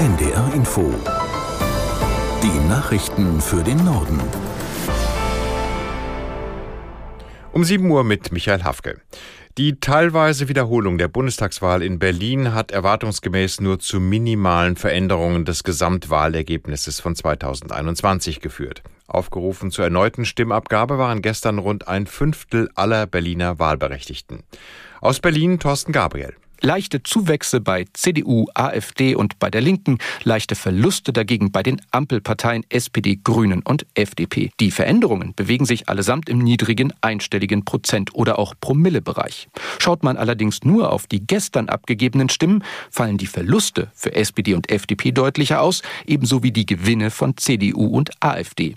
NDR Info. Die Nachrichten für den Norden. Um 7 Uhr mit Michael Hafke. Die teilweise Wiederholung der Bundestagswahl in Berlin hat erwartungsgemäß nur zu minimalen Veränderungen des Gesamtwahlergebnisses von 2021 geführt. Aufgerufen zur erneuten Stimmabgabe waren gestern rund ein Fünftel aller Berliner Wahlberechtigten. Aus Berlin Thorsten Gabriel. Leichte Zuwächse bei CDU, AfD und bei der Linken, leichte Verluste dagegen bei den Ampelparteien SPD, Grünen und FDP. Die Veränderungen bewegen sich allesamt im niedrigen einstelligen Prozent- oder auch Promillebereich. Schaut man allerdings nur auf die gestern abgegebenen Stimmen, fallen die Verluste für SPD und FDP deutlicher aus, ebenso wie die Gewinne von CDU und AfD.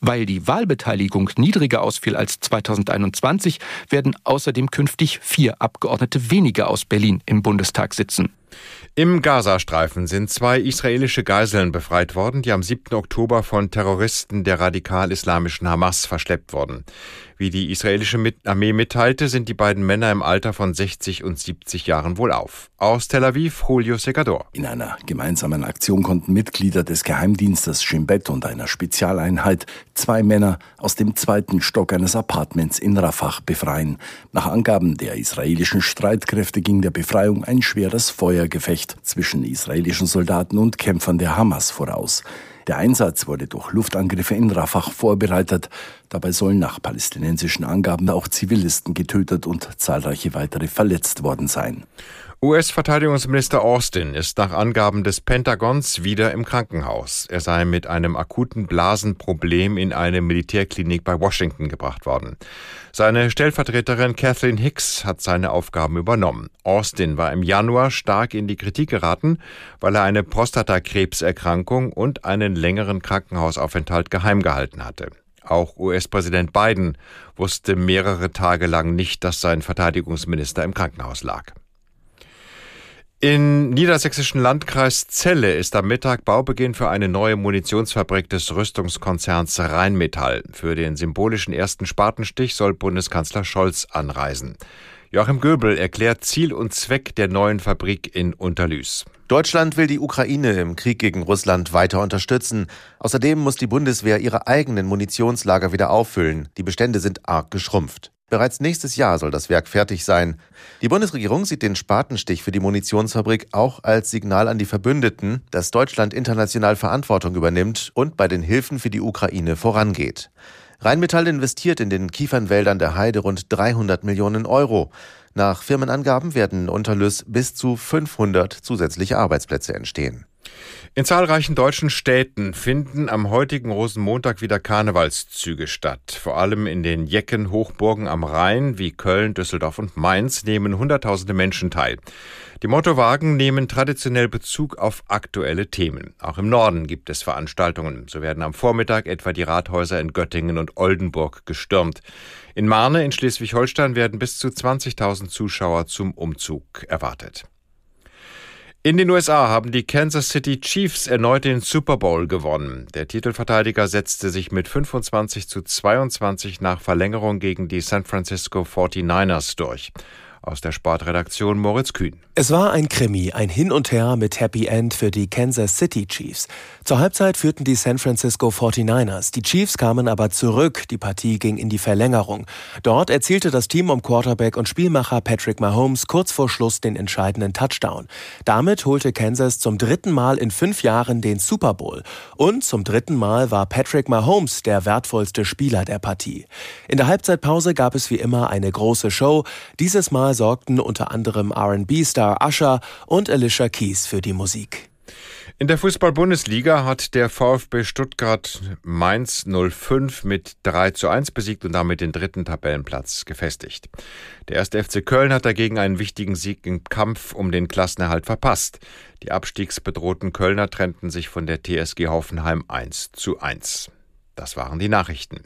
Weil die Wahlbeteiligung niedriger ausfiel als 2021, werden außerdem künftig vier Abgeordnete weniger aus Berlin im Bundestag sitzen. Im Gazastreifen sind zwei israelische Geiseln befreit worden, die am 7. Oktober von Terroristen der radikal-islamischen Hamas verschleppt wurden. Wie die israelische Armee mitteilte, sind die beiden Männer im Alter von 60 und 70 Jahren wohlauf. Aus Tel Aviv, Julio Segador. In einer gemeinsamen Aktion konnten Mitglieder des Geheimdienstes Shin Bet und einer Spezialeinheit zwei Männer aus dem zweiten Stock eines Apartments in Rafah befreien. Nach Angaben der israelischen Streitkräfte ging der Befreiung ein schweres Feuergefecht zwischen israelischen Soldaten und Kämpfern der Hamas voraus. Der Einsatz wurde durch Luftangriffe in Rafah vorbereitet. Dabei sollen nach palästinensischen Angaben auch Zivilisten getötet und zahlreiche weitere verletzt worden sein. US-Verteidigungsminister Austin ist nach Angaben des Pentagons wieder im Krankenhaus. Er sei mit einem akuten Blasenproblem in eine Militärklinik bei Washington gebracht worden. Seine Stellvertreterin Kathleen Hicks hat seine Aufgaben übernommen. Austin war im Januar stark in die Kritik geraten, weil er eine Prostatakrebserkrankung und einen längeren Krankenhausaufenthalt geheim gehalten hatte. Auch US-Präsident Biden wusste mehrere Tage lang nicht, dass sein Verteidigungsminister im Krankenhaus lag. In niedersächsischen Landkreis Celle ist am Mittag Baubeginn für eine neue Munitionsfabrik des Rüstungskonzerns Rheinmetall. Für den symbolischen ersten Spatenstich soll Bundeskanzler Scholz anreisen. Joachim Göbel erklärt Ziel und Zweck der neuen Fabrik in Unterlüß. Deutschland will die Ukraine im Krieg gegen Russland weiter unterstützen. Außerdem muss die Bundeswehr ihre eigenen Munitionslager wieder auffüllen. Die Bestände sind arg geschrumpft. Bereits nächstes Jahr soll das Werk fertig sein. Die Bundesregierung sieht den Spatenstich für die Munitionsfabrik auch als Signal an die Verbündeten, dass Deutschland international Verantwortung übernimmt und bei den Hilfen für die Ukraine vorangeht. Rheinmetall investiert in den Kiefernwäldern der Heide rund 300 Millionen Euro. Nach Firmenangaben werden in Unterlüss bis zu 500 zusätzliche Arbeitsplätze entstehen. In zahlreichen deutschen Städten finden am heutigen Rosenmontag wieder Karnevalszüge statt. Vor allem in den Jecken Hochburgen am Rhein wie Köln, Düsseldorf und Mainz nehmen Hunderttausende Menschen teil. Die Mottowagen nehmen traditionell Bezug auf aktuelle Themen. Auch im Norden gibt es Veranstaltungen. So werden am Vormittag etwa die Rathäuser in Göttingen und Oldenburg gestürmt. In Marne in Schleswig-Holstein werden bis zu 20.000 Zuschauer zum Umzug erwartet. In den USA haben die Kansas City Chiefs erneut den Super Bowl gewonnen. Der Titelverteidiger setzte sich mit 25 zu 22 nach Verlängerung gegen die San Francisco 49ers durch. Aus der Sportredaktion Moritz Kühn. Es war ein Krimi, ein Hin und Her mit Happy End für die Kansas City Chiefs. Zur Halbzeit führten die San Francisco 49ers. Die Chiefs kamen aber zurück. Die Partie ging in die Verlängerung. Dort erzielte das Team um Quarterback und Spielmacher Patrick Mahomes kurz vor Schluss den entscheidenden Touchdown. Damit holte Kansas zum dritten Mal in fünf Jahren den Super Bowl. Und zum dritten Mal war Patrick Mahomes der wertvollste Spieler der Partie. In der Halbzeitpause gab es wie immer eine große Show. Dieses Mal sorgten unter anderem R&B-Star Usher und Alicia Keys für die Musik. In der Fußball-Bundesliga hat der VfB Stuttgart Mainz 05 mit 3 zu 1 besiegt und damit den dritten Tabellenplatz gefestigt. Der erste FC Köln hat dagegen einen wichtigen Sieg im Kampf um den Klassenerhalt verpasst. Die abstiegsbedrohten Kölner trennten sich von der TSG Hoffenheim 1 zu 1. Das waren die Nachrichten.